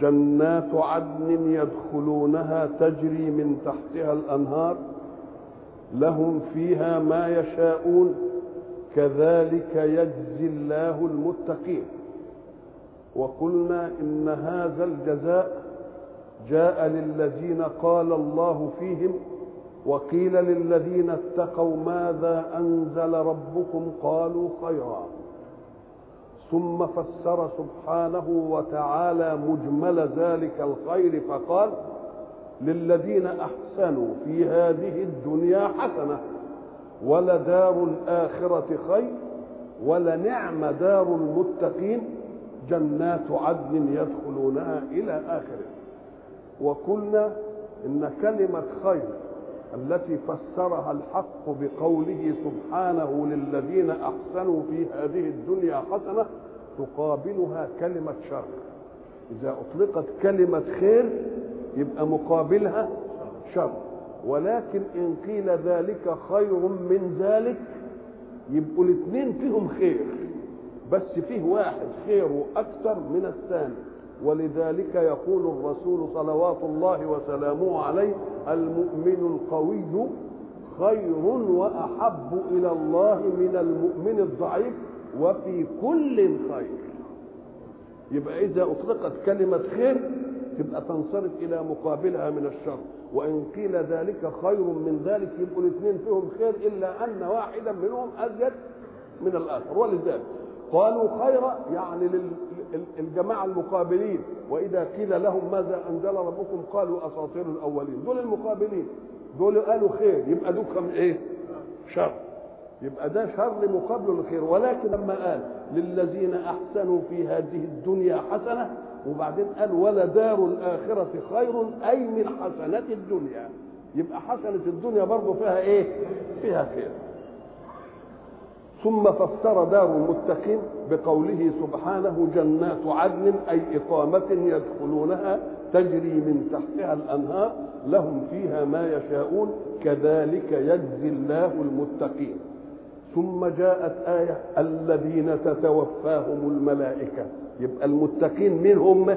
جنات عدن يدخلونها تجري من تحتها الأنهار لهم فيها ما يشاءون كذلك يجزي الله المتقين. وقلنا إن هذا الجزاء جاء للذين قال الله فيهم وقيل للذين اتقوا ماذا أنزل ربكم قالوا خيرا. ثم فسر سبحانه وتعالى مجمل ذلك الخير فقال للذين أحسنوا في هذه الدنيا حسنة ولدار الآخرة خير ولنعم دار المتقين جنات عدن يدخلونها إلى آخره. وقلنا إن كلمة خير التي فسرها الحق بقوله سبحانه للذين أحسنوا في هذه الدنيا حسنة تقابلها كلمة شر. إذا أطلقت كلمة خير يبقى مقابلها شر. ولكن إن قيل ذلك خير من ذلك يبقوا الاثنين فيهم خير. بس فيه واحد خيره أكثر من الثاني. ولذلك يقول الرسول صلوات الله وسلامه عليه المؤمن القوي خير وأحب إلى الله من المؤمن الضعيف وفي كل خير. يبقى إذا أطلقت كلمة خير تبقى تنصرف إلى مقابلها من الشر وإن قيل ذلك خير من ذلك يبقوا الاثنين فيهم خير إلا أن واحدا منهم أزيد من الآخر. ولذلك قالوا خيرا يعني للجماعة المقابلين. وإذا قيل لهم ماذا أنزل ربكم قالوا أساطير الأولين. دول المقابلين. دول قالوا خير. يبقى دوكم إيه؟ شر. يبقى ده شر مقابل الخير. ولكن لما قال للذين أحسنوا في هذه الدنيا حسنة وبعدين قال ولدار الآخرة خير أي من حسنات الدنيا. يبقى حسنة الدنيا برضه فيها إيه؟ فيها خير. ثم فسر دار المتقين بقوله سبحانه جنات عدن أي إقامة يدخلونها تجري من تحتها الأنهار لهم فيها ما يشاءون كذلك يجزي الله المتقين. ثم جاءت آية الذين تتوفاهم الملائكة. يبقى المتقين من هم؟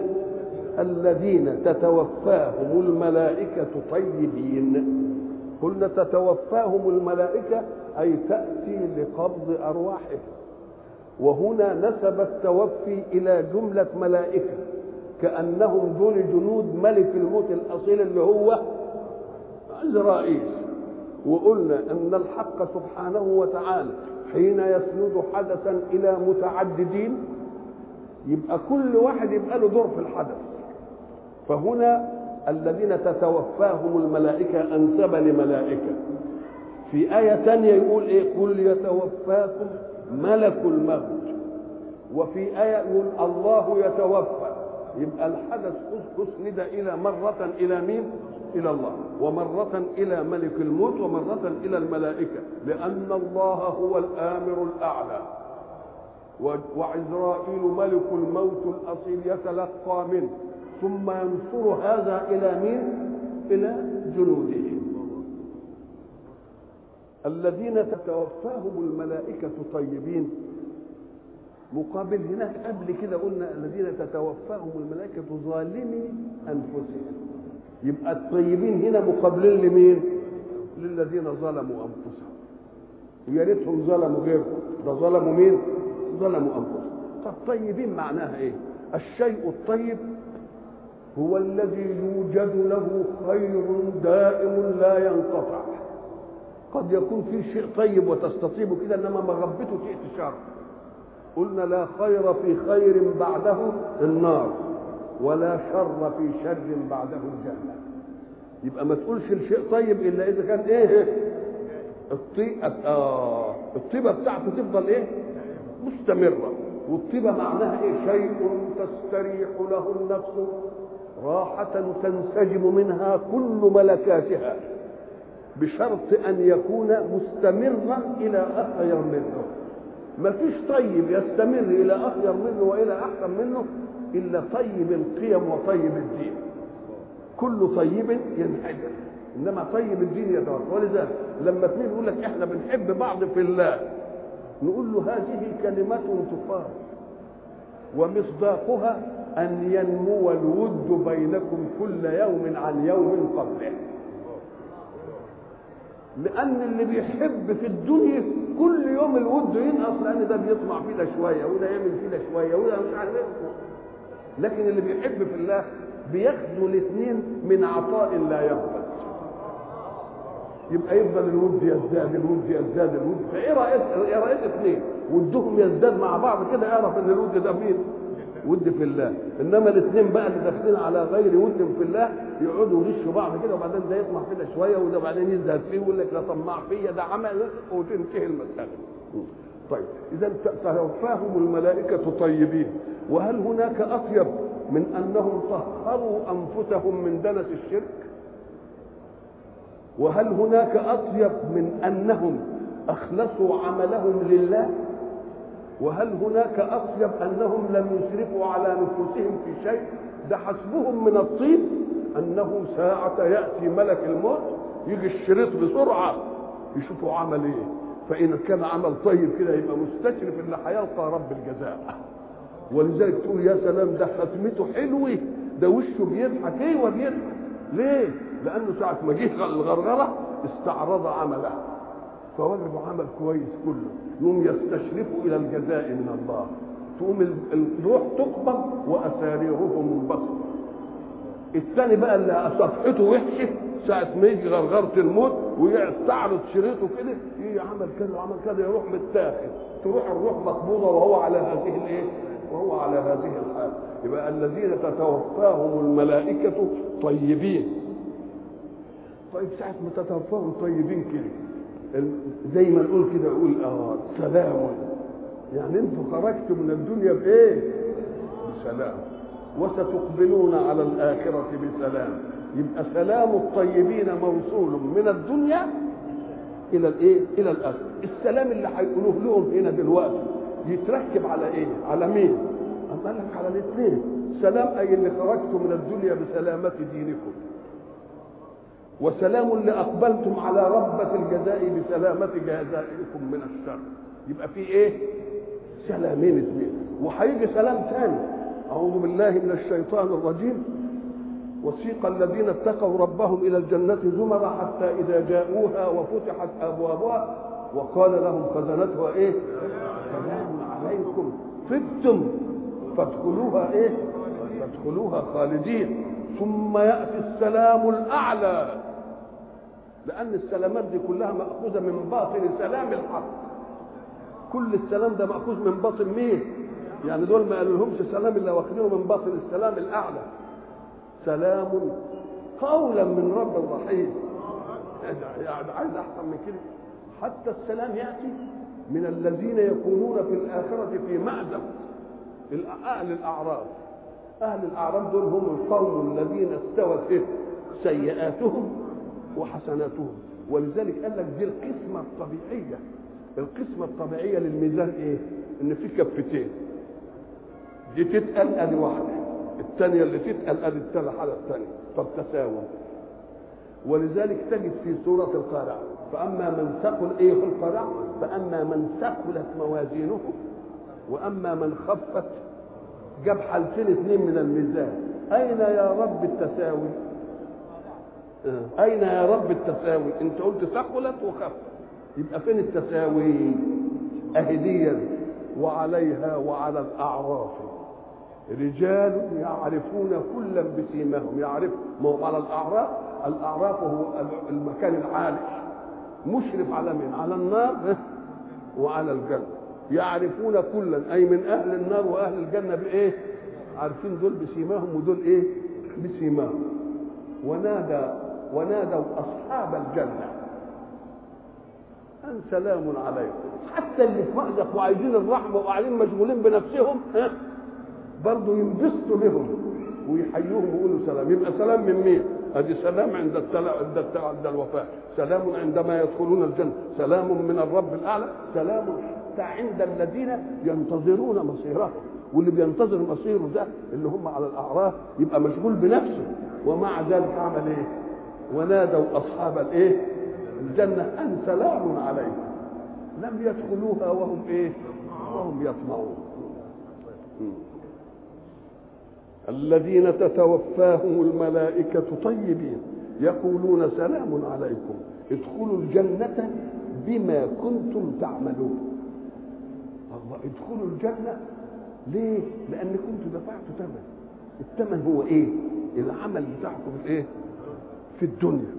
الذين تتوفاهم الملائكة طيبين. قلنا تتوفاهم الملائكة أي تأتي لقبض ارواحهم وهنا نسب التوفي إلى جملة ملائكة كأنهم دول جنود ملك الموت الأصيل اللي هو عزرائيل وقلنا إن الحق سبحانه وتعالى حين يسند حدثا إلى متعددين يبقى كل واحد يبقى له دور في الحدث. فهنا الذين تتوفاهم الملائكة أنسب لملائكة. في آية ثانية يقول إيه؟ قل يتوفاكم ملك الموت. وفي آية يقول الله يتوفى. يبقى الحدث أسند إلى مرة إلى مين؟ إلى الله. ومرة إلى ملك الموت ومرة إلى الملائكة. لأن الله هو الآمر الأعلى. وعزرائيل ملك الموت الأصيل يتلقى منه. ثم ينصر هذا إلى مين؟ إلى جنوده. الذين تتوفاهم الملائكة طيبين مقابل هناك قبل كده قلنا الذين تتوفاهم الملائكة ظالمي أنفسهم يبقى الطيبين هنا مقابلين لمين؟ للذين ظلموا أنفسهم ويا ريتهم ظلموا غيرهم ده ظلموا مين؟ ظلموا أنفسهم طب طيبين معناها إيه؟ الشيء الطيب هو الذي يوجد له خير دائم لا ينقطع قد يكون في شيء طيب وتستطيبه كده إنما مغبته تأتي شر قلنا لا خير في خير بعده النار ولا شر في شر بعده الجنة يبقى ما تقولش الشيء طيب إلا إذا كان إيه؟ الطيبة آه الطيبة بتاعته تفضل إيه؟ مستمرة. والطيبة معناها إيه؟ شيء تستريح له النفس راحة تنسجم منها كل ملكاتها. بشرط أن يكون مستمرا إلى أخير منه. ما فيش طيب يستمر إلى أخير منه وإلى أحسن منه إلا طيب القيم وطيب الدين. كل طيب ينحدر إنما طيب الدين يتوفى ولذلك لما اثنين يقول لك إحنا بنحب بعض في الله نقول له هذه كلمة تقال ومصداقها أن ينمو الود بينكم كل يوم عن يوم قبله. لأن اللي بيحب في الدنيا كل يوم الود ينقص لأن ده بيطمع فيه ده شوية وده يعمل فيه ده شوية وده مش عارف إيه. لكن اللي بيحب في الله بياخدوا الاثنين من عطاء لا ينفد يبقى يفضل الود يزداد الود يزداد الود فايه إيه رايك اثنين ودهم يزداد مع بعض كده اعرف إن الود ده مين؟ ود في الله. إنما الاثنين بقى اللي داخلين على غير ود في الله يقعدوا يغشوا بعض كده وبعدين ده يطمع كده شوية وده بعدين يزهد فيه ويقول لك ده طماع فيا ده عمل وتنتهي المسألة. طيب إذا توفاهم الملائكة طيبين. وهل هناك أطيب من أنهم طهروا أنفسهم من دنس الشرك؟ وهل هناك أطيب من أنهم أخلصوا عملهم لله؟ وهل هناك اطيب أنهم لم يسرفوا على نفوسهم في شيء؟ ده حسبهم من الطيب أنه ساعة يأتي ملك الموت يجي الشريط بسرعة يشوفوا عمل إيه؟ فإن كان عمل طيب كده يبقى مستشرف اللي هيلقى رب الجزاء. ولذلك تقول يا سلام ده ختمته حلوة ده وشه بيضحك. أيوه بيضحك؟ ليه؟ لأنه ساعة ما جه الغرغرة استعرض عمله. فوجدوا عمل كويس كله. يوم يستشرفوا إلى الجزاء من الله. تقوم الروح تقبض وأساريرهم منبسطة. الثاني بقى اللي صفحته وحشة ساعة ما يجي غرغرة الموت ويستعرض شريطه كده إيه عمل كذا وعمل كذا يروح متاخد. تروح الروح مقبوضة وهو على هذه الإيه؟ وهو على هذه الحال. يبقى الذين تتوفاهم الملائكة طيبين. طيب ساعة ما تتوفاهم طيبين كده زي ما نقول كده نقول آه سلام. يعني أنتوا خرجتوا من الدنيا بإيه؟ بسلام. وستقبلون على الآخرة بسلام. يبقى سلام الطيبين موصول من الدنيا إلى الإيه؟ إلى الآخرة. السلام اللي هيقولوه لهم هنا دلوقتي يتركب على إيه؟ على مين؟ قال لك على الاثنين سلام أي اللي خرجتم من الدنيا بسلامة دينكم. وسلام اللي اقبلتم على ربة الجزاء بسلامة جزائكم من الشر. يبقى في إيه؟ سلامين اثنين وهيجي سلام ثاني أعوذ بالله من الشيطان الرجيم. وسيق الذين اتقوا ربهم إلى الجنة زمرا حتى إذا جاءوها وفتحت أبوابها وقال لهم خزنتها إيه؟ سلام عليكم. طبتم فادخلوها إيه؟ فادخلوها خالدين. ثم يأتي السلام الأعلى. لأن السلامات دي كلها مأخوذة من باطن سلام الحق. كل السلام ده مأخوذ من باطن مين؟ يعني دول ما قالوا لهمش سلام إلا واخدينه من باطن السلام الأعلى. سلام قولا من رب رحيم. يعني عايز أحسن من كده. حتى السلام يأتي من الذين يكونون في الآخرة في مأزق. أهل الأعراف. أهل الأعراف دول هم القوم الذين استوت؟ سيئاتهم وحسناتهم ولذلك قال لك دي القسمة الطبيعية. القسمة الطبيعية للميزان إيه؟ إن في كفتين. دي تتقل أدي واحدة. الثانية اللي تتقل أدي الثانية حاله الثانية فبتساوم ولذلك تجد في سورة القارعة فأما من ثقل إيه في القارعة؟ فأما من ثقلت موازينه وأما من خفت جاب حالتين اثنين من الميزان. أين يا رب التساوي؟ أين يا رب التساوي؟ انت قلت ثقلت وخفت يبقى فين التساوي؟ اهديا وعليها وعلى الأعراف. رجال يعرفون كلا بسيماهم. يعرف ما هو على الأعراف؟ الأعراف هو المكان العالي. مشرف على من على النار وعلى الجنة. يعرفون كلا. أي من أهل النار وأهل الجنة بإيه؟ عارفين دول بسيماهم ودول إيه؟ بسيماهم. ونادى ونادوا أصحاب الجنة أن سلام عليكم حتى اللي في مأزق وعايزين الرحمة وقاعدين مشغولين بنفسهم ها برضه ينبسطوا بهم ويحيوهم ويقولوا سلام يبقى سلام من مين؟ ادي سلام عند. عند. عند الوفاه سلام عندما يدخلون الجنة سلام من الرب الأعلى سلام حتى عند الذين ينتظرون مصيرهم واللي بينتظر مصيره ده اللي هم على الأعراف يبقى مشغول بنفسه ومع ذلك عمل إيه؟ ونادوا أصحاب الإيه؟ الجنة أن سلام عليكم لم يدخلوها وهم إيه؟ وهم يطمعون الذين تتوفاهم الملائكة طيبين يقولون سلام عليكم ادخلوا الجنة بما كنتم تعملون الله ادخلوا الجنة ليه؟ لأن كنتم دفعتوا ثمن الثمن هو إيه؟ العمل بتاعكم إيه؟ في الدنيا.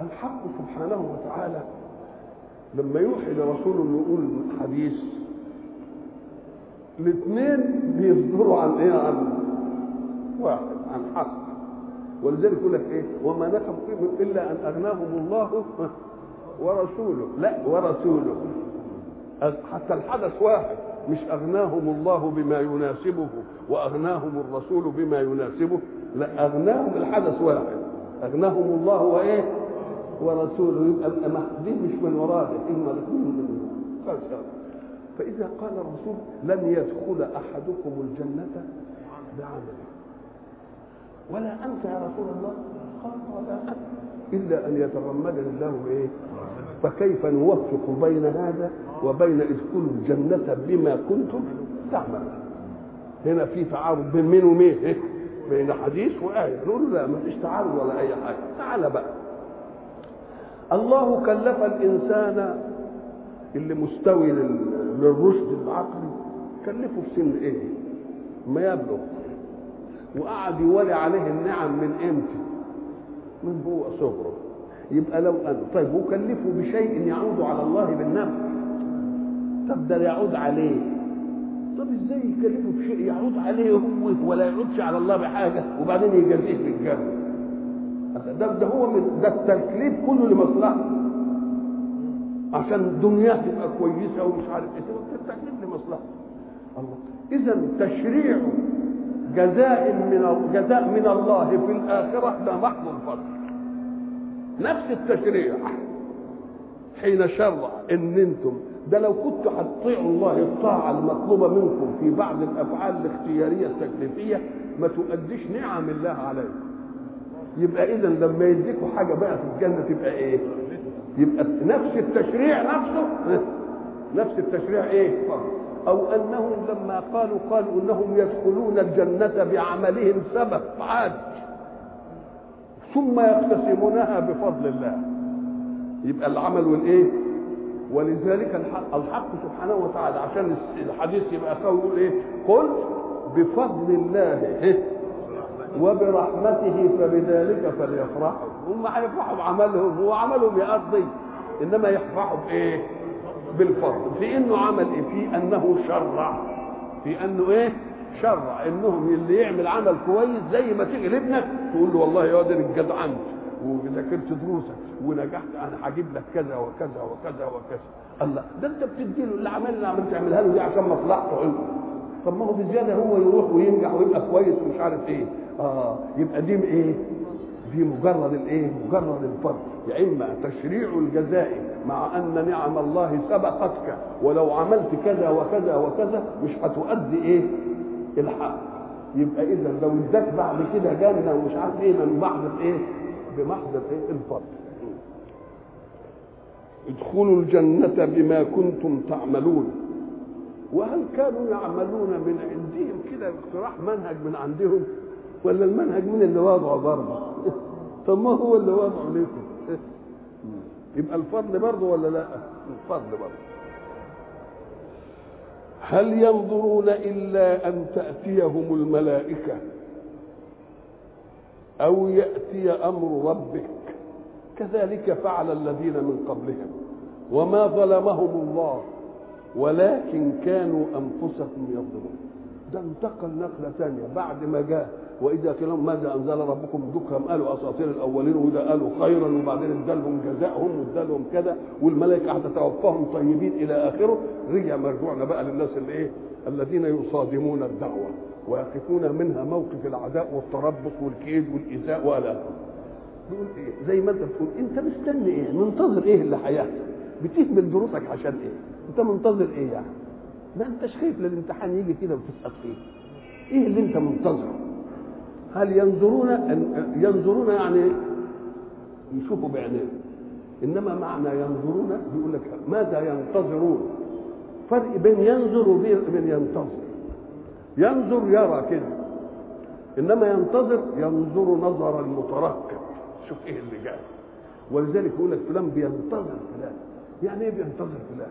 الحق سبحانه وتعالى لما يوحي لرسوله انه يقول حديث الاثنين بيصدروا عن إيه؟ عن واحد عن حق. ولذلك يقول لك إيه؟ وما نقم فيهم إلا أن أغناهم الله ورسوله. لا ورسوله. حتى الحدث واحد مش أغناهم الله بما يناسبه وأغناهم الرسول بما يناسبه. لا أغناهم الحدث واحد أغناهم الله وإيه؟ ورسوله. يبقى دي مش من وراه اما الاثنين فإذا قال الرسول لن يدخل أحدكم الجنة بعمله ولا أنت يا رسول الله؟ قال ولا أنت إلا أن يتغمدني الله بإيه فكيف نوفق بين هذا وبين ادخلوا الجنة بما كنتم تعملون؟ هنا في تعارض بين مين ومين إيه؟ بين حديث وآية. نقول لا ما فيش تعارض ولا أي حاجة. تعال بقى. الله كلف الإنسان اللي مستوي للرشد العقلي كلفه في سن إيه؟ ما يبلغ. وقعد يولي عليه النعم من إمتى؟ من هو صغره. يبقى لو أن طيب وكلفه بشيء يعود على الله بالنفع طب ده يعود عليه. طب إزاي يكلفه بشيء يعود عليه هو ولا يعودش على الله بحاجة وبعدين يجازيه بالجنه ده ده هو من ده التكليف كله لمصلحته عشان دنياه تبقى كويسة ومش عارف إيه التكليف لمصلحته الله. اذا تشريع جزاء من جزاء من الله في الآخرة ده محض الفضل نفس التشريع. حين شرع إن أنتم ده لو كنتوا هتطيعوا الله الطاعة المطلوبة منكم في بعض الأفعال الاختيارية التكليفية ما تؤديش نعم الله عليكم. يبقى اذا لما يديكوا حاجة بقى في الجنة تبقى إيه؟ يبقى نفس التشريع نفسه؟ نفس التشريع إيه؟ أو أنهم لما قالوا قالوا إنهم يدخلون الجنة بعملهم سبب عاد. ثم يقتسمونها بفضل الله. يبقى العمل والإيه؟ ولذلك الحق, الحق سبحانه وتعالى عشان الحديث يبقى قوي يقول إيه؟ قل بفضل الله؟ وبرحمته فبذلك فليفرحوا هم هيفرحوا بعملهم هو عملهم يقضي. إنما يفرحوا بإيه؟ بالفضل. في إنه عمل إيه؟ في أنه شرع. في أنه إيه؟ شرع. إنهم اللي يعمل عمل كويس زي ما تيجي لابنك تقول له والله يا واد اتجدعنت وذاكرت دروسك ونجحت أنا هجيب لك كذا وكذا وكذا وكذا. الله ده أنت بتدي له اللي عملت تعملها له دي عشان مصلحته عنده. طب ما هو بزيادة هو يروح وينجح ويبقى كويس ومش عارف إيه. آه يبقى دي إيه؟ دي مجرد الإيه؟ مجرد الفرض. يا إما تشريع الجزاء مع أن نعم الله سبقتك ولو عملت كذا وكذا وكذا مش هتؤدي إيه؟ الحق يبقى اذا لو إداك بعد كده جنه ومش عارف إيه من محض إيه؟ بمحض الفضل ادخلوا الجنة بما كنتم تعملون. وهل كانوا يعملون من عندهم كده اقتراح منهج من عندهم؟ ولا المنهج من اللي وضعه برضه؟ طب ما هو اللي وضعه لكم يبقى الفضل برضه ولا لا؟ الفضل برضه. هل ينظرون إلا أن تأتيهم الملائكة؟ أو يأتي أمر ربك. كذلك فعل الذين من قبلهم وما ظلمهم الله ولكن كانوا أنفسهم يظلمون. ده انتقل نقلة ثانية بعد ما جاء وإذا قيل ماذا أنزل ربكم دكهم قالوا أساطير الأولين وإذا قالوا خيرا وبعدين ادالهم جزاءهم وادالهم كذا والملائكة هتتوفاهم طيبين إلى آخره. رجع مرجوعنا بقى للناس اللي إيه الذين يصادمون الدعوة ويقفون منها موقف العداء والتربص والكيد والإيذاء وإلى آخره. بيقول إيه؟ زي ما أنت بتقول أنت مستني إيه؟ منتظر إيه اللي هيحصل بتهمل دروسك عشان إيه؟ أنت منتظر إيه يعني؟ ما أنتش خايف للامتحان يجي كده وتسقط فيه. إيه اللي أنت منتظره؟ هل ينظرون ينظرون يعني يشوفوا بعينيهم إنما معنى ينظرون بيقول لك ماذا ينتظرون؟ فرق بين ينظر وبين ينتظر. ينظر يرى كده. إنما ينتظر ينظر نظر المترقب شوف إيه اللي جاي. ولذلك يقول لك فلان بينتظر فلان. يعني إيه بينتظر فلان؟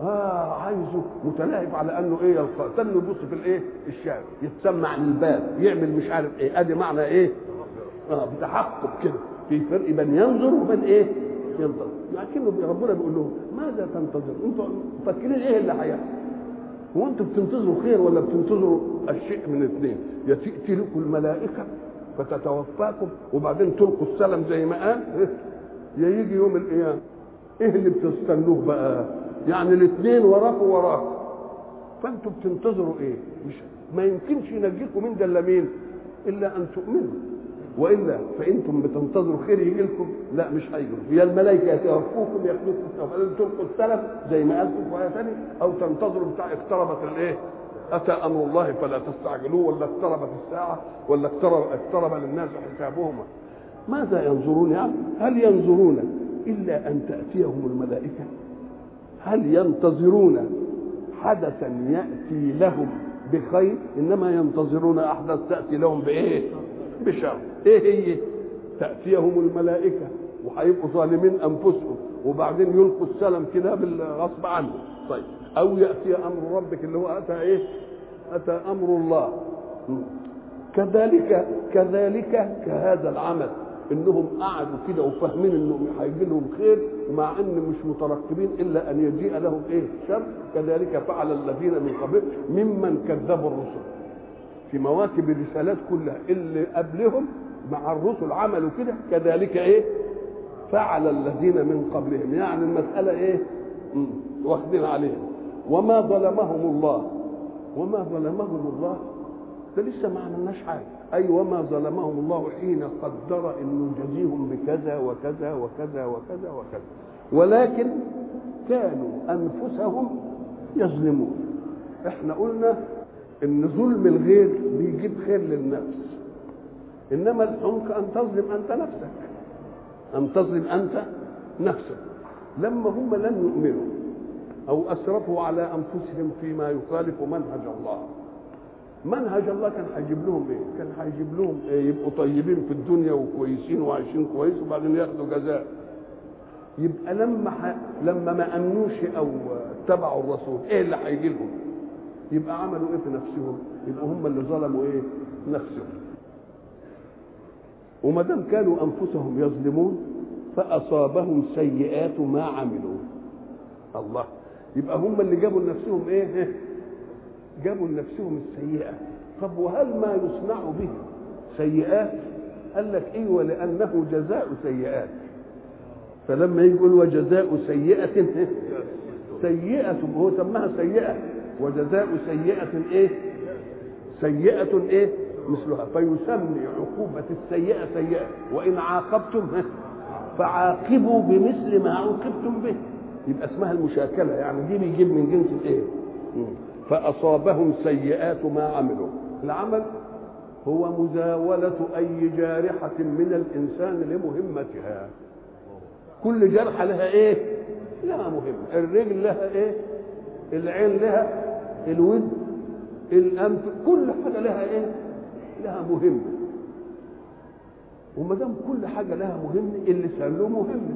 آه عايزه متلهف على أنه إيه يلقى تنه يبص في الإيه؟ الشارع يتسمع للباب يعمل مش عارف إيه. أدي معنى إيه؟ آه بتحقق كده. في فرق بين ينظر وبين إيه؟ ينتظر. لكنه ربنا بيقول لهم ماذا تنتظر؟ أنتوا مفكرين إيه اللي هيحصل؟ هو أنتوا بتنتظروا خير ولا بتنتظروا الشيء من اثنين؟ يا تاتي لكم الملائكة فتتوفاكم وبعدين تلقوا السلم زي ما قال. يا يجي يوم القيامة. إيه اللي بتستنوه بقى؟ يعني الاثنين وراكم وراكم فانتوا بتنتظروا إيه؟ مش ما يمكنش ينجيكم من ده إلا مين الا أن تؤمنوا. وإلا فإنتم بتنتظروا خير يجي لكم لا مش هيجي يا الملائكة يتوفوكم ياخذوكم وبعدين تلقوا السلم زي ما قال في آية ثانية أو تنتظروا بتاع اقتربت الإيه؟ أتى أمر الله فلا تستعجلوه ولا اقتربت الساعة ولا اقترب اقترب للناس حسابهم ماذا ينظرون يعني هل ينظرون إلا أن تأتيهم الملائكة؟ هل ينتظرون حدثا يأتي لهم بخير؟ إنما ينتظرون أحداث تأتي لهم بإيه؟ بشر. إيه هي؟ تأتيهم الملائكة وهيبقوا ظالمين أنفسهم وبعدين يلقوا السلم كده بالغصب عنهم. طيب. أو يأتي أمر ربك اللي هو أتى إيه؟ أتى أمر الله. كذلك كذلك كهذا العمل. إنهم قعدوا كده وفاهمين إنهم هيجي لهم خير مع إن مش مترقبين إلا أن يجيء لهم إيه؟ شر. كذلك فعل الذين من قبل ممن كذبوا الرسل. في مواكب الرسالات كلها اللي قبلهم مع الرسل عملوا كده كذلك إيه؟ فعل الذين من قبلهم. يعني المسألة إيه؟ واخدين عليهم وما ظلمهم الله. وما ظلمهم الله ده لسه ما عملناش حاجة. اي وما ظلمهم الله حين قدر انه يجازيهم بكذا وكذا وكذا وكذا وكذا. ولكن كانوا أنفسهم يظلمون. إحنا قلنا إن ظلم الغير بيجيب خير للنفس. إنما الحمق أن تظلم أنت نفسك. أن تظلم أنت نفسك. لما هم لم يؤمنوا أو أسرفوا على أنفسهم فيما يخالف منهج الله. منهج الله كان هيجيب لهم إيه؟ كان هيجيب لهم إيه؟ يبقوا طيبين في الدنيا وكويسين وعايشين كويس وبعدين ياخدوا جزاء. يبقى لما ح... لما ما أمنوش أو اتبعوا الرسول إيه اللي هيجي لهم؟ يبقى عملوا إيه في نفسهم؟ يبقوا هم اللي ظلموا إيه؟ نفسهم. وما دام كانوا أنفسهم يظلمون فأصابهم سيئات ما عملوا. الله يبقى هم اللي جابوا لنفسهم إيه؟ جابوا لنفسهم السيئة. طب وهل ما يصنع به سيئات؟ قال لك إيوه لأنه جزاء سيئات. فلما يقول وجزاء سيئة سيئة هو سماها سيئة. وجزاء سيئة إيه؟ سيئة إيه؟ مثلها. فيسمي عقوبة السيئة سيئة. وإن عاقبتم فعاقبوا بمثل ما عوقبتم به. يبقى اسمها المشاكلة يعني دي بيجيب من جنس الايه فأصابهم سيئات ما عملوا العمل هو مزاولة أي جارحة من الإنسان لمهمتها كل جرحة لها إيه؟ لها مهمة الرجل لها إيه؟ العين لها الود الأنف كل حاجة لها إيه؟ لها مهمة وما دام كل حاجة لها مهمة اللسان له مهمة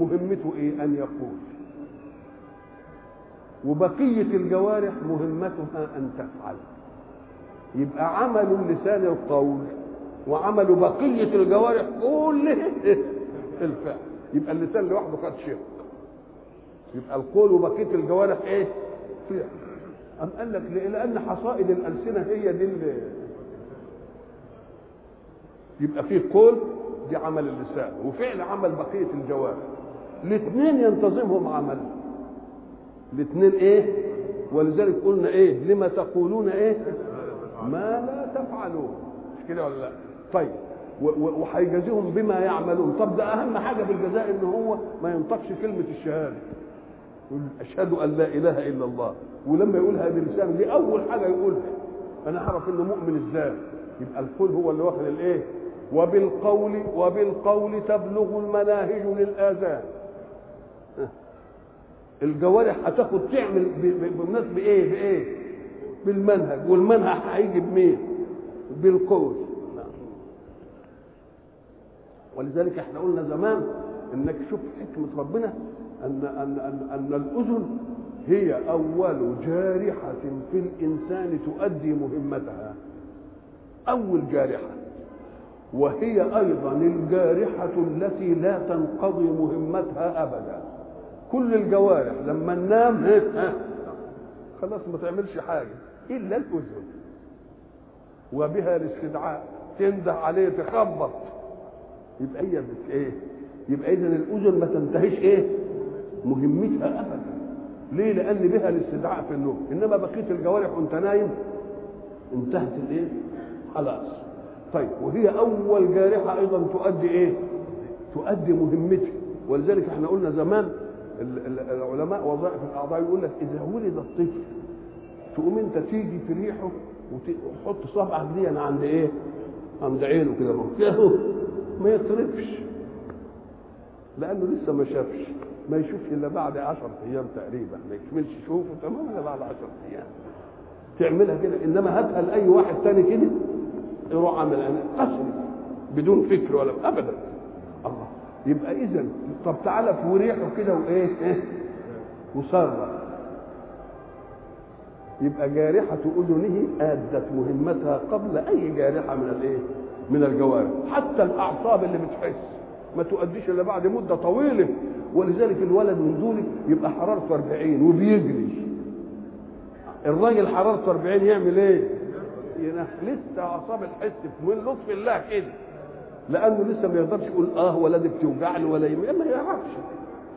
مهمته إيه؟ أن يقول وبقية الجوارح مهمتها أن تفعل. يبقى عمل اللسان القول وعمل بقية الجوارح كله الفعل. يبقى اللسان لوحده خد شق يبقى القول وبقية الجوارح إيه؟ فعل. أم قال لك لأن حصائد الألسنة هي دي يبقى فيه قول دي عمل اللسان وفعل عمل بقية الجوارح. الاثنين ينتظمهم عمل. الاثنين إيه؟ ولذلك قلنا إيه؟ لما تقولون إيه؟ ما لا تفعلون. مش كده ولا لا؟ طيب. وهيجازيهم بما يعملون. طب ده أهم حاجة في الجزاء إن هو ما ينطقش كلمة الشهادة. يقول أشهد أن لا إله إلا الله. ولما يقولها بلسانه دي اول حاجة يقولها. أنا أعرف إنه مؤمن إزاي يبقى القول هو اللي واخد الإيه؟ وبالقول وبالقول تبلغ المناهج للآذان. الجوارح هتاخد تعمل بالناس بايه بإيه؟ بالمنهج. والمنهج هيجي بمين؟ بالقول ولذلك إحنا قلنا زمان إنك شوف حكمة ربنا ان ان ان, أن الأذن هي أول جارحة في الإنسان تؤدي مهمتها. أول جارحة. وهي أيضا الجارحة التي لا تنقضي مهمتها ابدا. كل الجوارح لما ننام خلاص ما تعملش حاجة إلا الأذن. وبها الاستدعاء تنده عليه تخبط. يبقى هي إيه؟ يبقى اذا الأذن ما تنتهيش إيه؟ مهمتها ابدا. ليه؟ لأن بها الاستدعاء في النوم. إنما بقية الجوارح وأنت نايم انتهت الإيه؟ خلاص. طيب وهي أول جارحة أيضا تؤدي إيه؟ تؤدي مهمتها. ولذلك إحنا قلنا زمان العلماء وظائف الأعضاء يقول لك إذا ولد الطفل تقوم أنت تيجي في ريحه وتحط صبعك دي عند إيه؟ عند عينه كده كده ما يصرفش لأنه لسه ما شافش. ما يشوفش إلا بعد 10 أيام تقريبا. ما يكملش يشوفه تمام إلا بعد 10 أيام. تعملها كده. إنما هاتها لاي واحد تاني كده يروح عامل أنا بدون فكر ولا ابدا. يبقى اذا طب تعالى في وريحه كده وايه إيه وصرف يبقى جارحة أذنه أدت مهمتها قبل أي جارحة من الإيه؟ من الجوارح، حتى الأعصاب اللي بتحس ما تؤديش إلا بعد مدة طويلة، ولذلك الولد دول يبقى حرارته 40 وبيجري. الراجل حرارته 40 يعمل إيه؟ لسه أعصاب الحس من لطف الله كده. لأنه لسه ما يقدرش يقول آه ولادي بتوجعني ولا. ما يعرفش.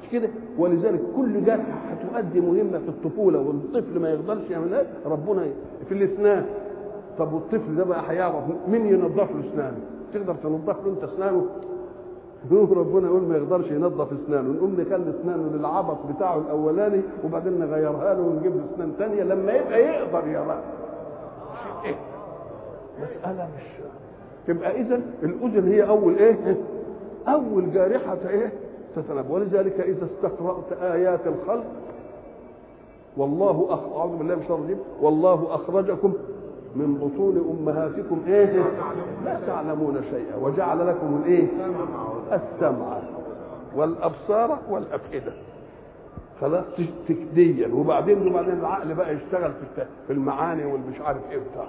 مش كده ولذلك كل جرح هتؤدي مهمة في الطفولة والطفل ما يقدرش يعملها ربنا في الإسنان طب والطفل ده بقى هيعرف مين ينظف له إسنانه تقدر تنظف له أنت إسنانه ربنا يقول ما يقدرش ينظف إسنانه نقوم نخلي إسنانه للعبط بتاعه الأولاني وبعدين نغيرها له ونجيب له إسنان ثانية لما يبقى يقدر يراها؟ مسألة مش تبقى اذا الأذن هي أول إيه؟ أول جارحة إيه؟ تتنبأ ولذلك إذا استقرأت آيات الخلق والله أخ... أعوذ بالله من الشيطان الرجيم. والله أخرجكم من بطون أمهاتكم إيه؟ لا تعلمون شيئا وجعل لكم الإيه؟ السمع والأبصار والأفئدة. خلاص؟ تكديا. وبعدين وبعدين العقل بقى يشتغل في المعاني والمش عارف إيه بتاع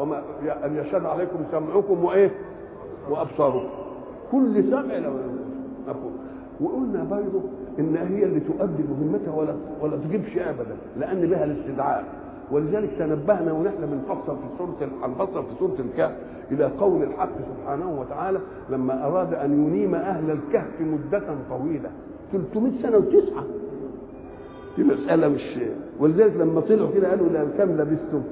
وما أن يشهد عليكم سمعكم وإيه؟ وأبصاركم. كل سمع لو وقلنا برضه إن هي اللي تؤدي مهمتها ولا ولا تجيبش ابدا لأن بها الاستدعاء. ولذلك تنبهنا ونحن بنفصل في سورة هنفصل في سورة الكهف إلى قول الحق سبحانه وتعالى لما أراد أن ينيم أهل الكهف مدة طويلة. 300 سنة وتسعة. دي مسألة مش ولذلك لما طلعوا كده قالوا كم لبستم؟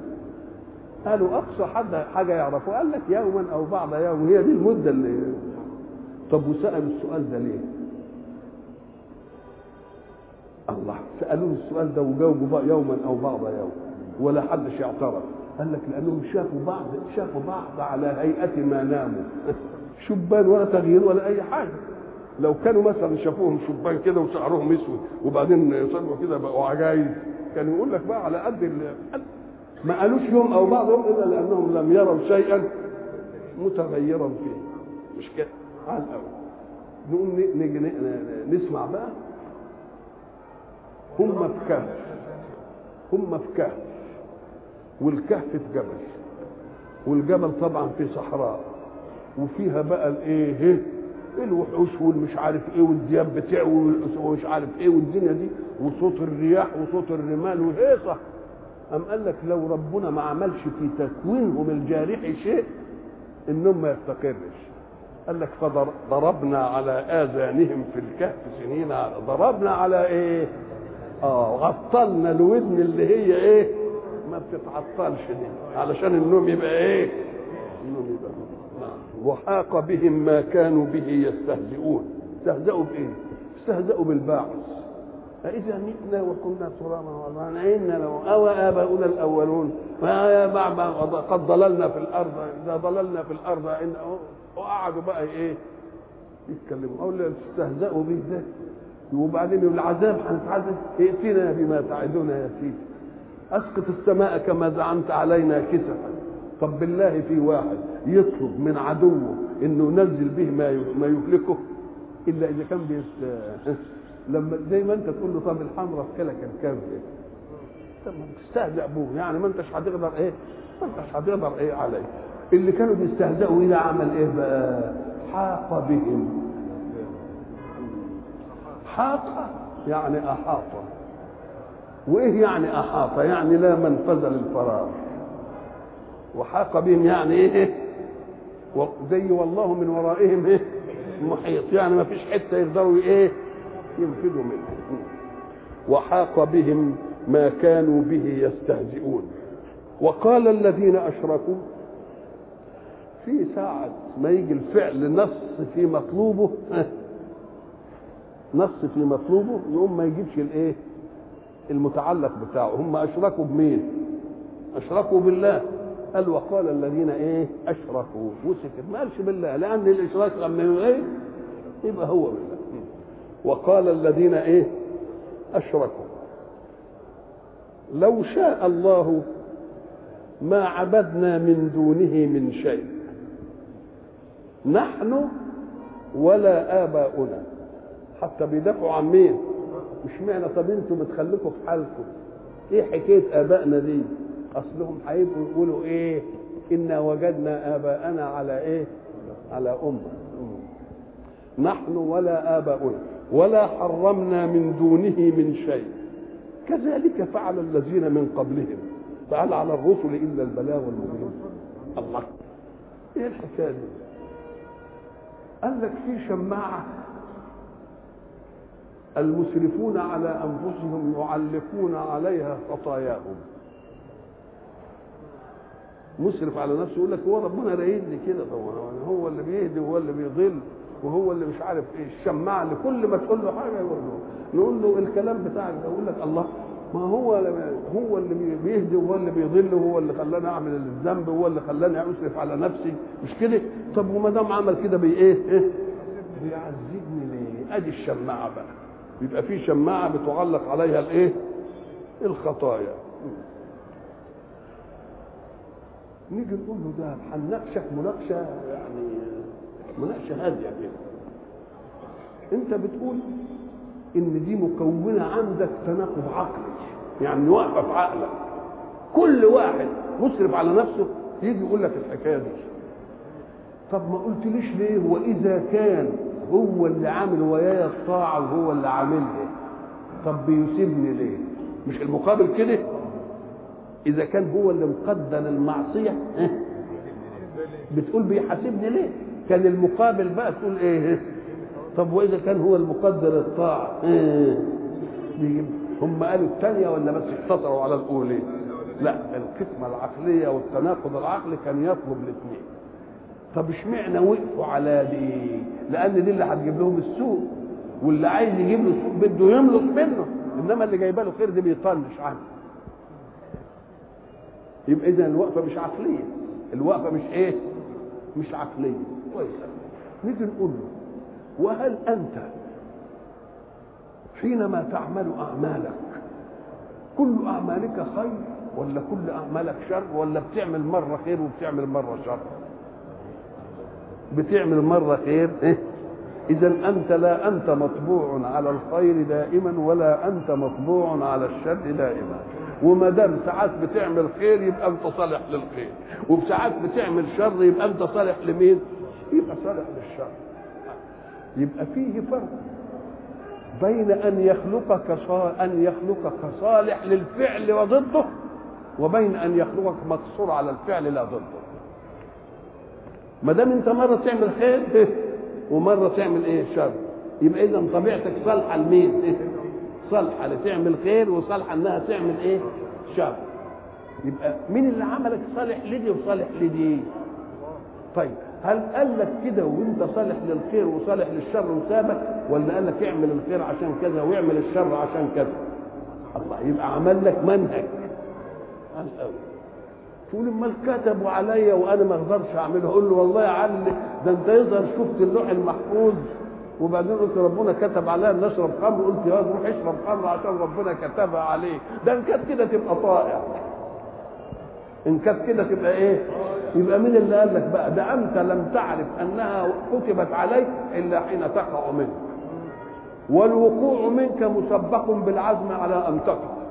قالوا أقصى حد حاجة يعرفه قال لك يوما أو بعض يوم هي دي المدة اللي طب وسألوا السؤال ده ليه؟ الله سألوه السؤال ده وجاوبوا يوما أو بعض يوم ولا حدش يعترض قال لك لأنهم شافوا بعض شافوا بعض على هيئة ما ناموا. شبان ولا تغيير ولا أي حاجة. لو كانوا مثلا شافوهم شبان كده وشعرهم أسود وبعدين يصلوا كده بقوا عجايز كانوا يقول لك بقى على قد ما قالوش يوم أو بعض يوم إلا لأنهم لم يروا شيئا متغيرا فيه. مش كده؟ على الأول. نقوم نيجي نسمع بقى. هم في كهف. هم في كهف. والكهف في جبل. والجبل طبعا في صحراء. وفيها بقى الإيه؟ الوحوش والمش عارف إيه والدياب بتعوي ومش عارف إيه والدنيا دي. وصوت الرياح وصوت الرمال وهيصة. أم قال لك لو ربنا ما عملش في تكوينهم الجارح شيء النوم ما يستقرش قال لك فضربنا على آذانهم في الكهف سنين ضربنا على إيه؟ آه عطلنا الودن اللي هي إيه؟ ما بتتعطلش دي علشان النوم يبقى إيه؟ النوم يبقى نعم. وحاق بهم ما كانوا به يستهزئون. استهزأوا بإيه؟ استهزأوا بالباعث. فإذا متنا وكنا ترابا وإنا لو أو آباؤنا الأولون. قد ضللنا في الأرض. إذا ضللنا في الأرض إن وقعدوا بقى إيه؟ يتكلموا. أو استهزأوا به ده وبعدين العذاب هنتعذب ائتنا بما تعدنا يا سيدي. أسقط السماء كما زعمت علينا كسفا. طب بالله في واحد يطلب من عدوه إنه ينزل به ما ما يهلكه. إلا إذا كان بيست لما زي ما انت تقول له طب الحمراء في كلك الكذب طب ما تستهزأ بوه. يعني ما انتش هتقدر إيه؟ ما انتش هتقدر إيه عليه. اللي كانوا بيستهزئوا إلى عمل إيه بقى؟ حاق بهم. حاق؟ يعني أحاط. وإيه يعني أحاط؟ يعني لا منفذ للفراغ. وحاق بهم يعني إيه؟ زي والله من ورائهم إيه؟ محيط. يعني ما فيش حتة يقدروا إيه؟ ينفذوا منه وحاق بهم ما كانوا به يستهزئون. وقال الذين أشركوا في ساعة ما يجي الفعل نص في مطلوبه نص في مطلوبه يقوم ما يجيبش الإيه؟ المتعلق بتاعه. هم أشركوا بمين؟ أشركوا بالله. قال وقال الذين إيه؟ أشركوا. وسكت. ما قالش بالله. لأن الإشراك لما إيه يبقى هو بالله. وقال الذين إيه؟ أشركوا. لو شاء الله ما عبدنا من دونه من شيء. نحن ولا آباؤنا. حتى بيدافعوا عن مين؟ مش معنى طب أنتوا بتخليكم في حالكم. إيه حكاية آبائنا دي؟ أصلهم هيبقوا يقولوا إيه؟ إنا وجدنا آباءنا على إيه؟ على أمة. نحن ولا آباؤنا. ولا حرمنا من دونه من شيء. كذلك فعل الذين من قبلهم. فهل على الرسل إلا البلاغ المبين الله. إيه الحكاية دي؟ قال لك في شماعة. المسرفون على أنفسهم يعلقون عليها خطاياهم. مسرف على نفسه يقول لك هو ربنا رايدني كده طبعا. هو اللي بيهدي وهو اللي بيضل. وهو اللي مش عارف إيه الشماعه اللي كل ما تقول له حاجة يقول له نقول له الكلام بتاعك ده يقول لك الله ما هو هو اللي بيهدي وهو اللي بيضل وهو اللي خلاني أعمل الذنب وهو اللي خلاني أسرف على نفسي. مش كده؟ طب وما دام عمل كده بي إيه, إيه؟ بيعذبني ليه؟ أدي الشماعة بقى. يبقى في شماعة بتعلق عليها الإيه؟ الخطايا. نيجي نقول له ده هنناقشك مناقشة يعني مناقشه هاديه كده انت بتقول ان دي مكونة عندك تناقض عقلي. يعني واقفة في عقلك. كل واحد مسرف على نفسه يجي يقول لك الحكاية دي. طب ما قلتليش ليه؟ واذا كان هو اللي عامل ويايا الطاعه وهو اللي عاملها. طب بيسيبني ليه؟ مش المقابل كده؟ إذا كان هو اللي مقدر المعصية بتقول بيحاسبني ليه؟ كان المقابل بقى تقول إيه؟ طب وإذا كان هو المقدر الطاعة إيه؟ هم قالوا الثانية ولا بس اقتصروا على الأولى؟ لا القسمة العقلية والتناقض العقلي كان يطلب الاثنين. طب اشمعنى وقفوا على دي؟ لأن دي اللي هتجيب لهم السوء واللي عايز يجيب له السوء بده يملص منه. إنما اللي جايبه له خير دي بيطنش عنه يبقى اذا الوقفة مش عقلية الوقفة مش إيه؟ مش عقلية. كويس. نيجي نقول له وهل أنت حينما تعمل أعمالك كل أعمالك خير ولا كل أعمالك شر ولا بتعمل مرة خير وبتعمل مرة شر؟ بتعمل مرة خير؟ إيه؟ اذا أنت لا أنت مطبوع على الخير دائما ولا أنت مطبوع على الشر دائما. وما دام ساعات بتعمل خير يبقى انت صالح للخير وساعات بتعمل شر يبقى انت صالح لمين؟ يبقى صالح للشر. يبقى فيه فرق بين أن يخلقك أن يخلقك صالح للفعل وضده وبين أن يخلقك مقصور على الفعل لا ضده. ما دام انت مرة تعمل خير ومرة تعمل إيه؟ شر. يبقى اذا طبيعتك صالحة لمين؟ صالحة لتعمل خير وصالحة إنها تعمل إيه؟ شر. يبقى مين اللي عملك صالح لدي وصالح لدي؟ طيب هل قال لك كده وأنت صالح للخير وصالح للشر وسابك ولا قال لك اعمل الخير عشان كذا واعمل الشر عشان كذا؟ الله يبقى عمل لك منهج. قال قوي تقول امال كتبوا عليا وأنا ما أقدرش أعمله. أقول له والله يا علي ده أنت يظهر شفت اللوح المحفوظ. وبعدين قلت ربنا كتب عليا ان اشرب خمر قلت يا روح اشرب خمر عشان ربنا كتبها عليك. ده إن كانت كده تبقى طائع. إن كانت كده تبقى إيه؟ يبقى مين اللي قال لك بقى؟ ده أنت لم تعرف أنها كتبت عليك إلا حين تقع منك والوقوع منك مسبق بالعزم على أن تقع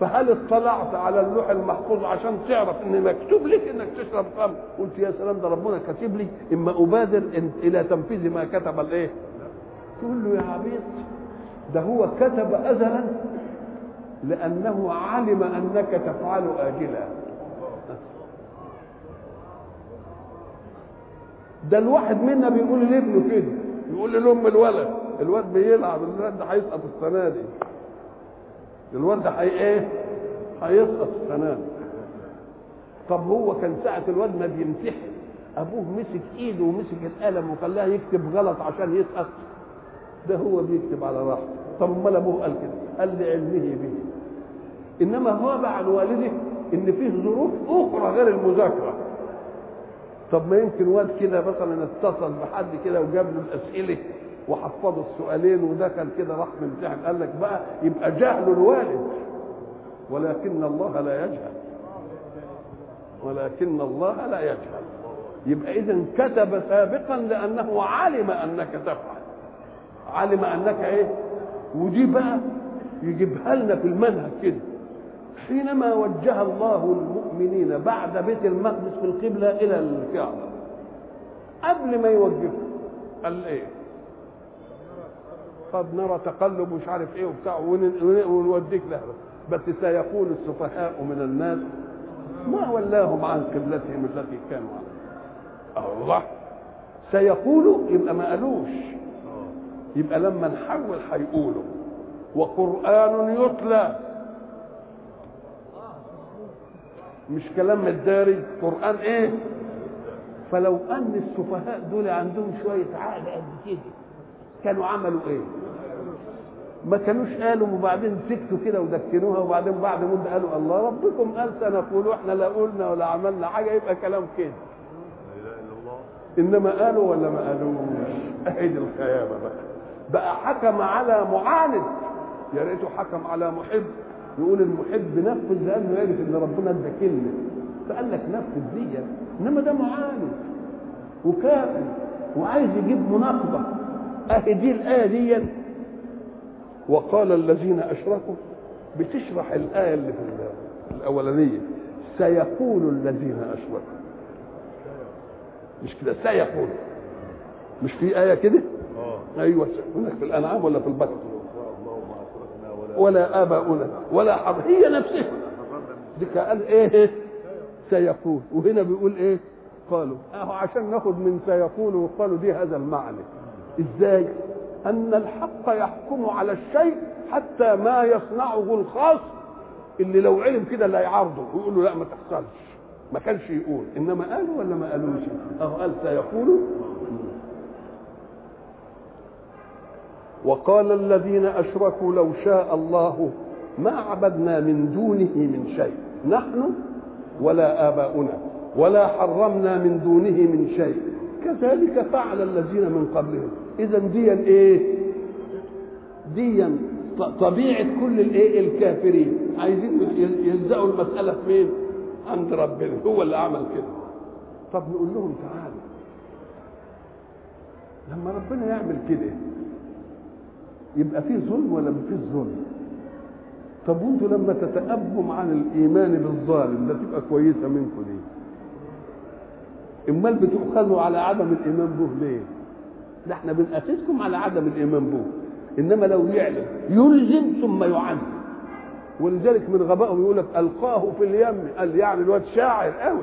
فهل اطلعت على اللوح المحفوظ عشان تعرف إن مكتوب لك إنك تشرب خمر قلت يا سلام ده ربنا كاتب لي إما أبادر إلى تنفيذ ما كتب الإيه؟ تقول له يا عبيد ده هو كتب ازلا لأنه علم أنك تفعل اجلا. ده الواحد منا بيقول لابنه كده يقول لام الولد الواد بيلعب الواد ده هيسقط السنة دي. الواد ده هي إيه؟ هيسقط دي طب هو كان ساعة الواد ما بيمتحن أبوه مسك إيده ومسك القلم وخلاه يكتب غلط عشان يسقط. ده هو بيكتب على راحته. طب أمال أبوه قال كده؟ قال لعلمه به. إنما هو عن والده إن فيه ظروف أخرى غير المذاكرة. طب ما يمكن واد كده مثلا اتصل بحد كده وجاب له الأسئلة. وحفظه السؤالين ودخل كده راح ممتحن قال لك بقى يبقى جهل الوالد ولكن الله لا يجهل. ولكن الله لا يجهل. يبقى اذا كتب سابقا لأنه علم أنك تفعل. علم أنك إيه؟ ودي بقى يجيبها لنا في المنهج كده. حينما وجه الله المؤمنين بعد بيت المقدس في القبلة إلى الكعبة قبل ما يوجهه قال إيه؟ قد نرى تقلب مش عارف إيه وبتاع ونوديك له بس سيقول السفهاء من الناس ما ولاهم عن قبلتهم التي كانوا عليها. الله. سيقولوا يبقى ما قالوش. يبقى لما نحول هيقولوا وقرآن يتلى. مش كلام الداري قرآن إيه؟ فلو أن السفهاء دول عندهم شوية عقل قد كده. كانوا عملوا إيه؟ ما كانوش قالوا وبعدين سكتوا كده ودكنوها وبعدين بعد مدة قالوا الله ربكم قال سنقول إحنا لا قلنا ولا عملنا حاجة يبقى كلام كده. إنما قالوا ولا ما قالوش؟ اهي الخيابة بقى. بقى حكم على معاند. يا ريته حكم على محب. يقول المحب نفذ لأنه يعرف إن ربنا ادى كلمه فقال لك نفذ دي إنما ده معاند. وكافر وعايز يجيب مناقضه اهي دي الايه دي وقال الذين أشركوا بتشرح الآية اللي في الأولانية. سيقول الذين أشركوا. مش كده؟ سيقول. مش في آية كده؟ أيوه. هناك في الأنعام ولا في البقرة؟ ولا آباؤنا ولا حرب. هي نفسها. دي قال إيه؟ سيقول. وهنا بيقول إيه؟ قالوا. أهو عشان ناخد من سيقول وقالوا دي هذا المعنى. إزاي؟ أن الحق يحكم على الشيء حتى ما يصنعه الخاص اللي لو علم كده اللي هيعارضه ويقول له لا ما تحصلش ما كانش يقول. إنما قالوا ولا ما قالوش؟ أهو قال سيقولوا وقال الذين أشركوا لو شاء الله ما عبدنا من دونه من شيء. نحن ولا آباؤنا ولا حرمنا من دونه من شيء. كذلك فعل الذين من قبلهم. اذا ديا إيه؟ ديا. طبيعة كل الإيه؟ الكافرين. عايزين يلزقوا المسألة في مين؟ عند ربنا. هو اللي عمل كده. طب نقول لهم تعالوا. لما ربنا يعمل كده يبقى فيه ظلم ولا ما ظلم؟ طب وانتوا لما تتأبوا عن الإيمان بالظالم ده تبقى كويسة منكم دي إمال بتؤخذوا على عدم الايمان به ليه؟ ده إحنا بنأسسكم على عدم الايمان به إنما لو يعلم يلزم ثم يعذب ولذلك من غبائهم يقول لك ألقاه في اليم قال يعني الواد شاعر قوي.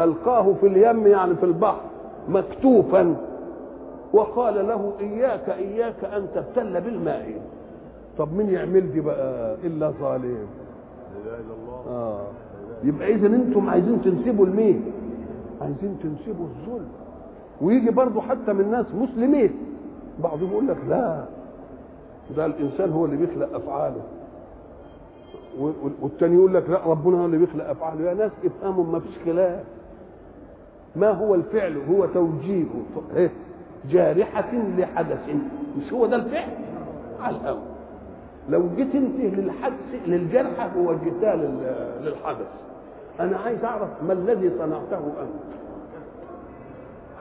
ألقاه في اليم يعني في البحر مكتوفا. وقال له إياك إياك أن تبتل بالماء. طب مين يعمل دي بقى؟ إلا ظالم. لا إله إلا الله. آه. يبقى اذا أنتم عايزين تنسبوا لمين؟ عايزين تنسبوا الظلم. ويجي برضه حتى من ناس مسلمين بعضهم يقول لك لا ده الإنسان هو اللي بيخلق أفعاله. والتاني يقول لك لا ربنا هو اللي بيخلق أفعاله. يا ناس افهموا ما فيش خلاف. ما هو الفعل؟ هو توجيه. إيه؟ جارحة لحدث. مش هو ده الفعل؟ على الأول لو جيت انت للحدث للجرحى ووجهتها لل- للحدث. أنا عايز أعرف ما الذي صنعته أنت؟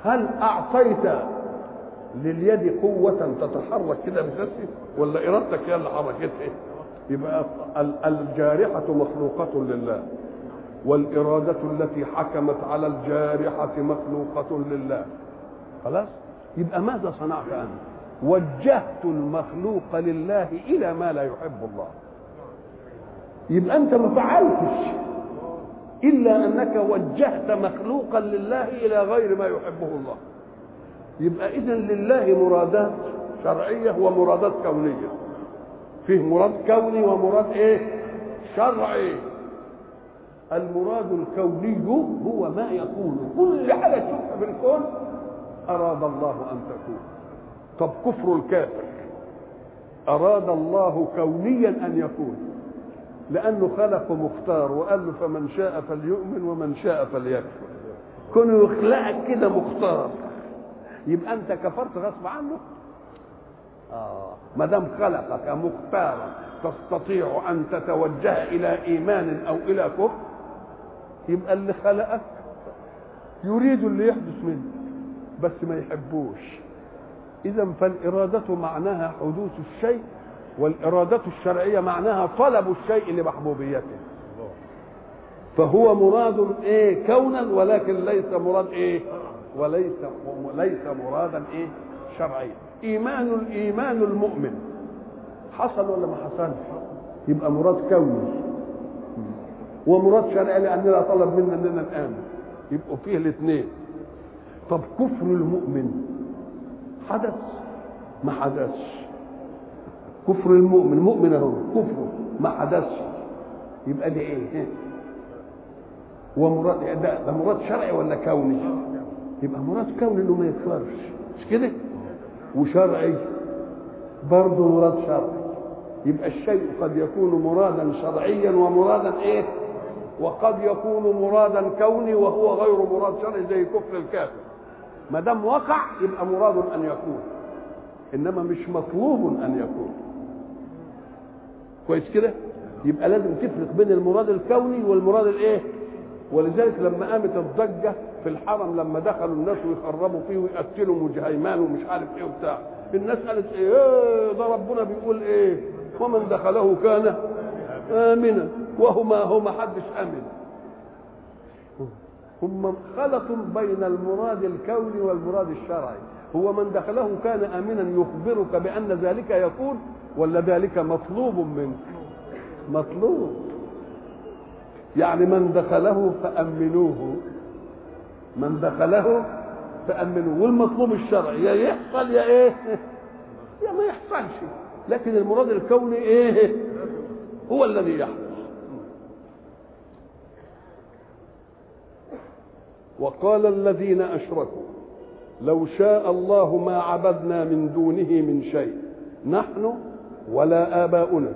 هل أعطيت لليد قوة تتحرك كده بنفسها ولا إرادتك هي اللي حركتها؟ يبقى ال- الجارحة مخلوقة لله والإرادة التي حكمت على الجارحة مخلوقة لله. خلاص؟ يبقى ماذا صنعت أنت؟ وجهت المخلوق لله إلى ما لا يحب الله. يبقى أنت ما فعلتش. إلا أنك وجهت مخلوقا لله إلى غير ما يحبه الله. يبقى إذن لله مرادات شرعية ومرادات كونية. فيه مراد كوني ومراد إيه؟ شرعي. المراد الكوني هو ما يكون. كل حاجة تشوفها في الكون أراد الله أن تكون. طب كفر الكافر. أراد الله كونيا أن يكون. لأنه خلق مختار وقال له فمن شاء فليؤمن ومن شاء فليكفر. كونه يخلقك كده مختار. يبقى أنت كفرت غصب عنه؟ آه. ما دام خلقك مختارا تستطيع أن تتوجه إلى إيمان أو إلى كفر يبقى اللي خلقك يريد اللي يحدث منك بس ما يحبوش. إذا فالإرادة معناها حدوث الشيء والإرادة الشرعية معناها طلب الشيء لمحبوبيته. فهو مراد إيه؟ كونا ولكن ليس مراد إيه؟ وليس وليس مرادا إيه؟ شرعيا. إيمان الإيمان المؤمن. حصل ولا ما حصلش يبقى مراد كوني ومراد شرعي لاننا طلب منا إننا نامن يبقوا فيه الاثنين. طب كفر المؤمن حدث؟ ما حدثش. كفر المؤمن مؤمن اهو كفره ما حدثش. يبقى دي إيه؟ ومراد ده, ده مراد شرعي ولا كوني؟ يبقى مراد كوني إنه ما يكفرش. مش كده؟ وشرعي. برضه مراد شرعي. يبقى الشيء قد يكون مرادا شرعيا ومرادا إيه؟ وقد يكون مرادا كوني وهو غير مراد شرعي زي كفر الكافر. ما دام وقع يبقى مراد أن يكون. إنما مش مطلوب أن يكون. كويس كده؟ يبقى لازم تفرق بين المراد الكوني والمراد الايه؟ ولذلك لما قامت الضجة في الحرم لما دخلوا الناس ويخربوا فيه ويقتلوا وجهيمان ومش عارف إيه وبتاع الناس قالت إيه, إيه ده ربنا بيقول إيه؟ ومن دخله كان آمنا وهما هو ما حدش آمن. هم خلطوا بين المراد الكوني والمراد الشرعي. هو من دخله كان آمنا يخبرك بأن ذلك يكون ولا ذلك مطلوب منك؟ مطلوب. يعني من دخله فأمنوه. من دخله فأمنوه. والمطلوب الشرعي يا يحصل يا إيه؟ يا ما يحصلش. لكن المراد الكوني إيه؟ هو الذي يحدث وقال الذين أشركوا لو شاء الله ما عبدنا من دونه من شيء. نحن ولا آباؤنا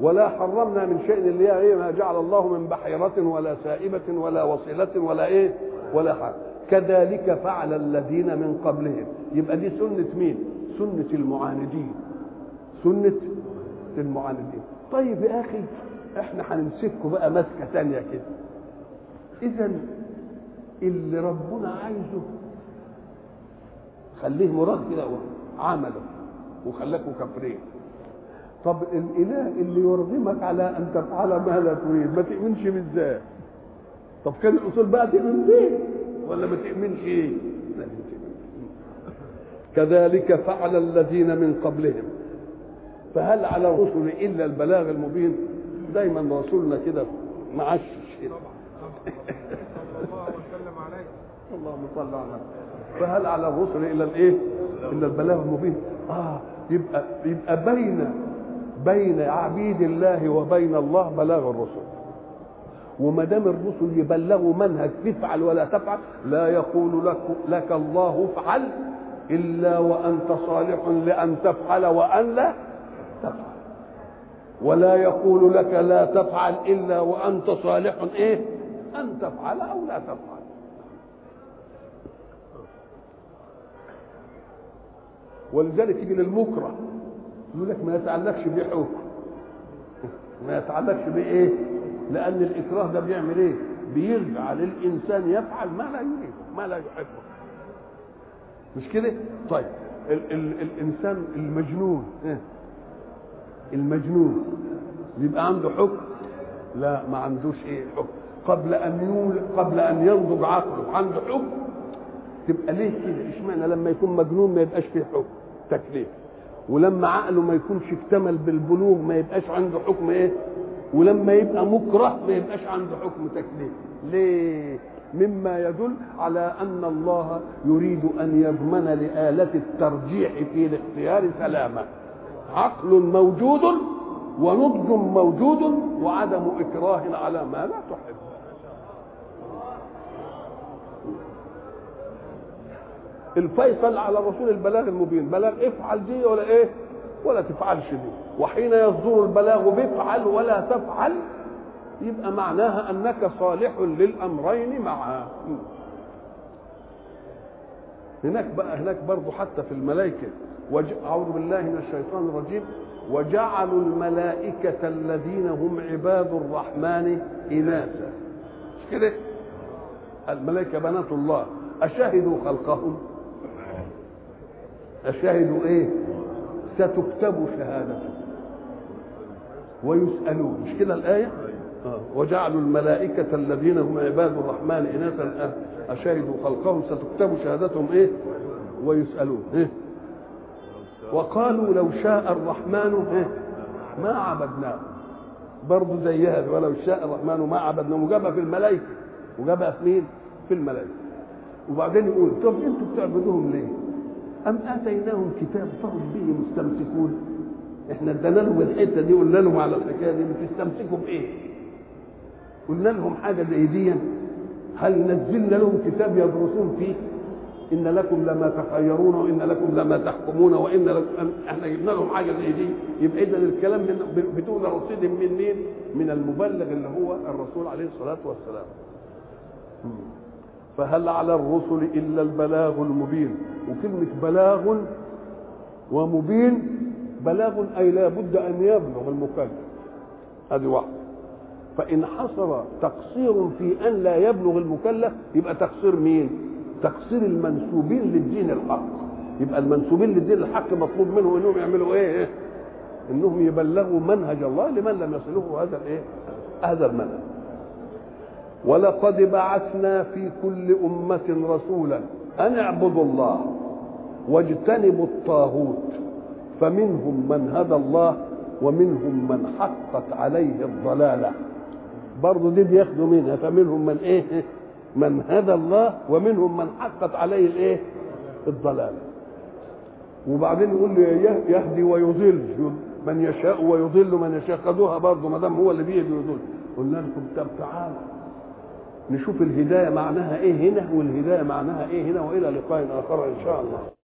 ولا حرمنا من شيء اللي هي إيه ما جعل الله من بحيرة ولا سائبة ولا وصلة ولا إيه ولا حاجة. كذلك فعل الذين من قبلهم. يبقى دي سنة مين؟ سنة المعاندين. سنة المعاندين. طيب يا أخي إحنا هنمسككم بقى مسكة تانية كده. إذا اللي ربنا عايزه خليه مراد كده عمله وخلاكوا كافرين طب الإله اللي يرغمك على أن تفعل ما لا تريد ما تؤمنش بالذات. طب كان الأصول بقى تؤمن بيه ولا ما تؤمنش؟ إيه كذلك فعل الذين من قبلهم. فهل على الرسل إلا البلاغ المبين؟ دايما رسولنا كده معشش كده. اللهم صل على فهل على الرسل إلا الإيه؟ إلا البلاغ المبين. آه يبقى يبقى بين بين عبيد الله وبين الله بلاغ الرسل. وما دام الرسل يبلغوا منهج تفعل ولا تفعل لا يقول لك لك الله افعل إلا وأنت صالح لأن تفعل وأن لا تفعل. ولا يقول لك لا تفعل إلا وأنت صالح إيه؟ أن تفعل أو لا تفعل. ولذلك يجي للمكره يقول لك ما يتعلقش بيه حكم ما يتعلقش بيه إيه لأن الإكراه ده بيعمل إيه؟ بيرجع للإنسان يفعل ما لا يريده ما لا يحبه. مش كده؟ طيب ال ال الإنسان المجنون إيه؟ المجنون يبقى عنده حكم؟ لا ما عندوش إيه حكم. قبل أن يول قبل أن ينضج عقله عنده حكم تبقى ليه كده؟ إشمعنى لما يكون مجنون ما يبقاش فيه حكم؟ تكليف. ولما عقله ما يكونش اكتمل بالبلوغ ما يبقاش عنده حكم إيه؟ ولما يبقى مكره ما يبقاش عنده حكم تكليف ليه؟ مما يدل على أن الله يريد أن يضمن لآلة الترجيح في الاختيار سلامة عقل موجود ونضج موجود وعدم إكراه على ما لا تحب. الفيصل على الرسول البلاغ المبين. بلاغ افعل دي ولا إيه؟ ولا تفعلش دي. وحين يصدر البلاغ بافعل ولا تفعل يبقى معناها أنك صالح للأمرين معا. هناك بقى هناك برضه حتى في الملائكة. وج... أعوذ بالله من الشيطان الرجيم. وجعلوا الملائكة الذين هم عباد الرحمن إناثا. مش كده؟ الملائكة بنات الله. أشهدوا خلقهم. أشهدوا إيه؟ ستكتب شهادتهم ويسألون. مش كده الآية. وجعلوا الملائكة الذين هم عباد الرحمن إناثا أشهدوا خلقهم. ستكتب شهادتهم إيه؟ ويسألون. إيه؟ وقالوا لو شاء الرحمن إيه؟ ما عبدناه. برضه زيها ولو شاء الرحمن ما عبدناه. وجابها في الملائكة. وجابها في مين؟ في الملائكة. وبعدين يقول طب أنتوا بتعبدوهم ليه؟ أم آتيناهم كتاب فهم به مستمسكون إحنا ادينا لهم الحتة دي قلنا لهم على الحكاية دي بتستمسكوا بايه؟ قلنا لهم حاجة زي دي هل نزلنا لهم كتاب يدرسون فيه؟ إن لكم لما تخيرون وإن لكم لما تحكمون وإن لكم إحنا جبنا لهم حاجة زي دي يبقى اذا الكلام من بدون رصيد من مين؟ من المبلغ اللي هو الرسول عليه الصلاة والسلام. فهل على الرسل إلا البلاغ المبين؟ وكلمة بلاغ ومبين بلاغ أي لا بد أن يبلغ المكلف. هذه واحدة. فإن حصل تقصير في أن لا يبلغ المكلف يبقى تقصير مين؟ تقصير المنسوبين للدين الحق. يبقى المنسوبين للدين الحق مطلوب منهم إنهم يعملوا إيه؟ إنهم يبلغوا منهج الله لمن لم يصله هذا الإيه؟ هذا المنهج. ولقد بعثنا في كل أمة رسولا أن اعبدوا الله واجتنبوا الطاغوت فمنهم من هدى الله ومنهم من حقت عليه الضلالة. برضه دي بياخدوا منها فمنهم من إيه؟ من هدى الله ومنهم من حقت عليه الإيه؟ الضلالة. وبعدين يقول يهدي ويضل من يشاء ويضل من يشاء. خدوها برضه ما دام هو اللي بيهدي ويضل. قلنا لكم طب تعالوا. نشوف الهداية معناها إيه هنا والهداية معناها إيه هنا وإلى لقاء آخر إن شاء الله.